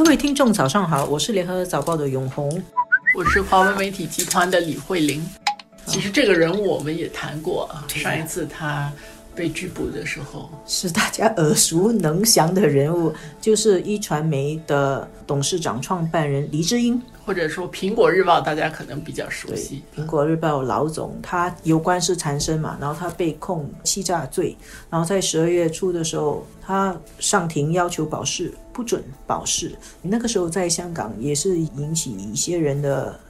各位听众，早上好，我是联合早报的永红，我是华文媒体集团的李慧玲。其实这个人物我们也谈过啊，上一次他被拘捕的时候，是大家耳熟能详的人物，就是一传媒的董事长、创办人黎智英，或者说苹果日报，大家可能比较熟悉。苹果日报老总，他有官司缠身嘛，然后他被控欺诈罪，然后在十二月初的时候，他上庭要求保释，不准保释。那个时候在香港也是引起一些人的。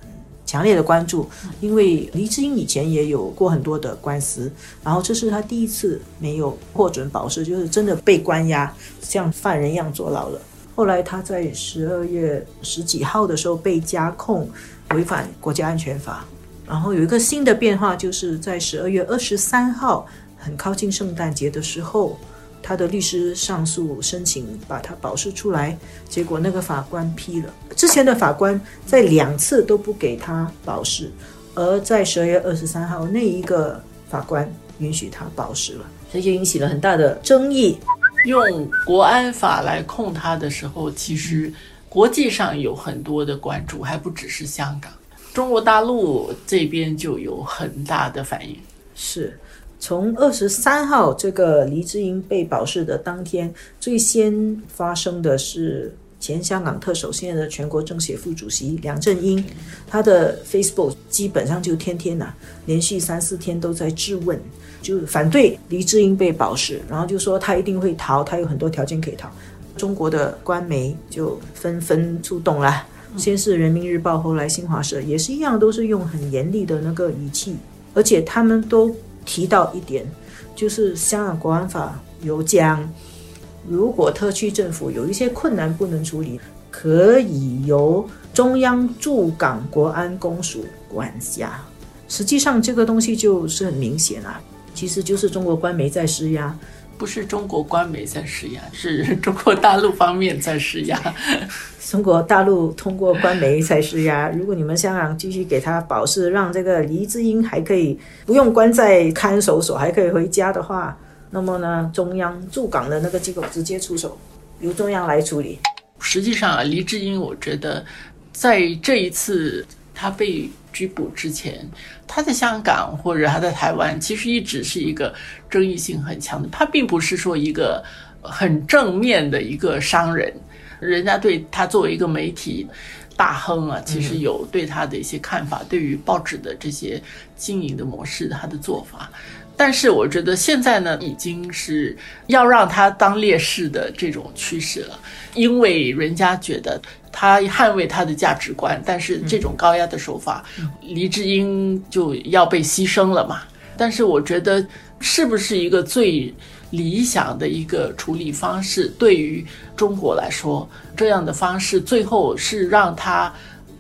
强烈的关注，因为黎智英以前也有过很多的官司，然后这是他第一次没有获准保释，就是真的被关押，像犯人一样坐牢了。后来他在十二月十几号的时候被加控违反国家安全法，然后有一个新的变化，就是在十二月二十三号，很靠近圣诞节的时候。他的律师上诉申请把他保释出来，结果那个法官批了。之前的法官在两次都不给他保释，而在十二月二十三号那一个法官允许他保释了，所以就引起了很大的争议。用国安法来控他的时候，其实国际上有很多的关注，还不只是香港，中国大陆这边就有很大的反应。是。从二十三号这个黎智英被保释的当天，最先发生的是前香港特首、现在的全国政协副主席梁振英，他的 Facebook 基本上就天天呐，连续三四天都在质问，就反对黎智英被保释，然后就说他一定会逃，他有很多条件可以逃。中国的官媒就纷纷出动了，先是人民日报，后来新华社也是一样，都是用很严厉的那个语气，而且他们都。提到一点，就是香港国安法有讲，如果特区政府有一些困难不能处理，可以由中央驻港国安公署管辖。实际上，这个东西就是很明显啊，其实就是中国官媒在施压。不是中国官媒在施压，是中国大陆方面在施压。中国大陆通过官媒在施压。如果你们香港继续给他保释，让这个黎智英还可以不用关在看守所，还可以回家的话，那么呢，中央驻港的那个机构直接出手，由中央来处理。实际上啊，黎智英，我觉得在这一次他被。拘捕之前，他在香港或者他在台湾，其实一直是一个争议性很强的。他并不是说一个很正面的一个商人，人家对他作为一个媒体大亨啊，其实有对他的一些看法，对于报纸的这些经营的模式，他的做法。但是我觉得现在呢，已经是要让他当烈士的这种趋势了，因为人家觉得他捍卫他的价值观，但是这种高压的手法，黎智英就要被牺牲了嘛。但是我觉得，是不是一个最理想的一个处理方式？对于中国来说，这样的方式最后是让他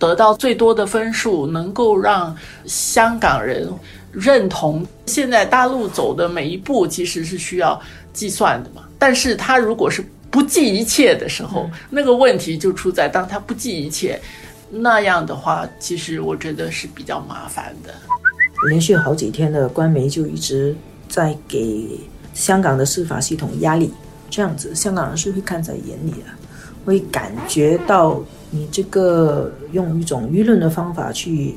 得到最多的分数，能够让香港人。认同现在大陆走的每一步其实是需要计算的嘛？但是他如果是不计一切的时候，那个问题就出在当他不计一切那样的话，其实我觉得是比较麻烦的。连续好几天的官媒就一直在给香港的司法系统压力，这样子香港人是会看在眼里的，会感觉到你这个用一种舆论的方法去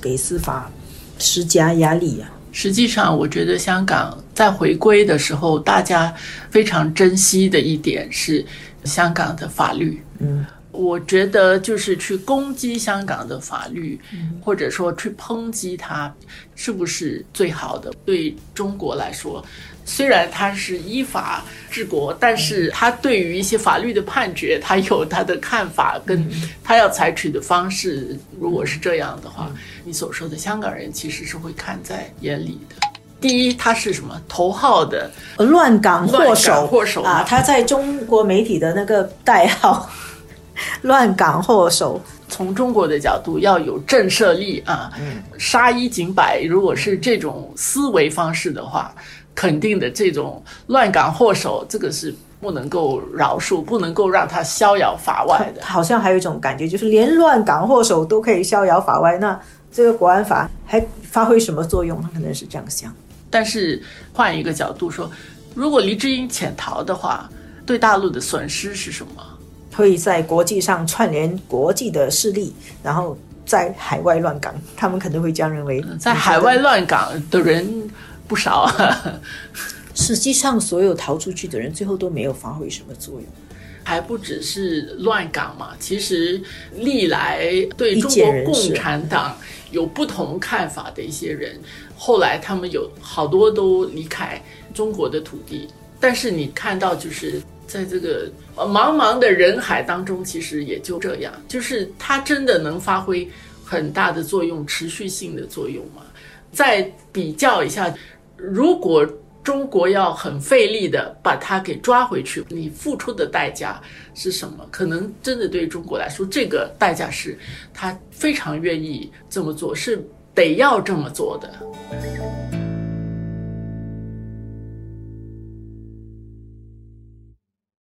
给司法。施加压力呀！实际上，我觉得香港在回归的时候，大家非常珍惜的一点是香港的法律。嗯，我觉得就是去攻击香港的法律，或者说去抨击它，是不是最好的？对中国来说。虽然他是依法治国，但是他对于一些法律的判决，他有他的看法，跟他要采取的方式。如果是这样的话，你所说的香港人其实是会看在眼里的。第一，他是什么头号的乱港祸首，祸首啊！他在中国媒体的那个代号“ 乱港祸首”。从中国的角度，要有震慑力啊！杀一儆百，如果是这种思维方式的话。肯定的，这种乱港祸首，这个是不能够饶恕，不能够让他逍遥法外的。好像还有一种感觉，就是连乱港祸首都可以逍遥法外，那这个国安法还发挥什么作用？他可能是这样想。但是换一个角度说，如果黎智英潜逃的话，对大陆的损失是什么？会在国际上串联国际的势力，然后在海外乱港，他们可能会这样认为。在海外乱港的人不少啊。实际上，所有逃出去的人最后都没有发挥什么作用。还不只是乱港嘛，其实历来对中国共产党有不同看法的一些人，后来他们有好多都离开中国的土地。但是你看到，就是在这个茫茫的人海当中，其实也就这样，就是它真的能发挥很大的作用、持续性的作用吗？再比较一下，如果。中国要很费力的把它给抓回去，你付出的代价是什么？可能真的对中国来说，这个代价是他非常愿意这么做，是得要这么做的。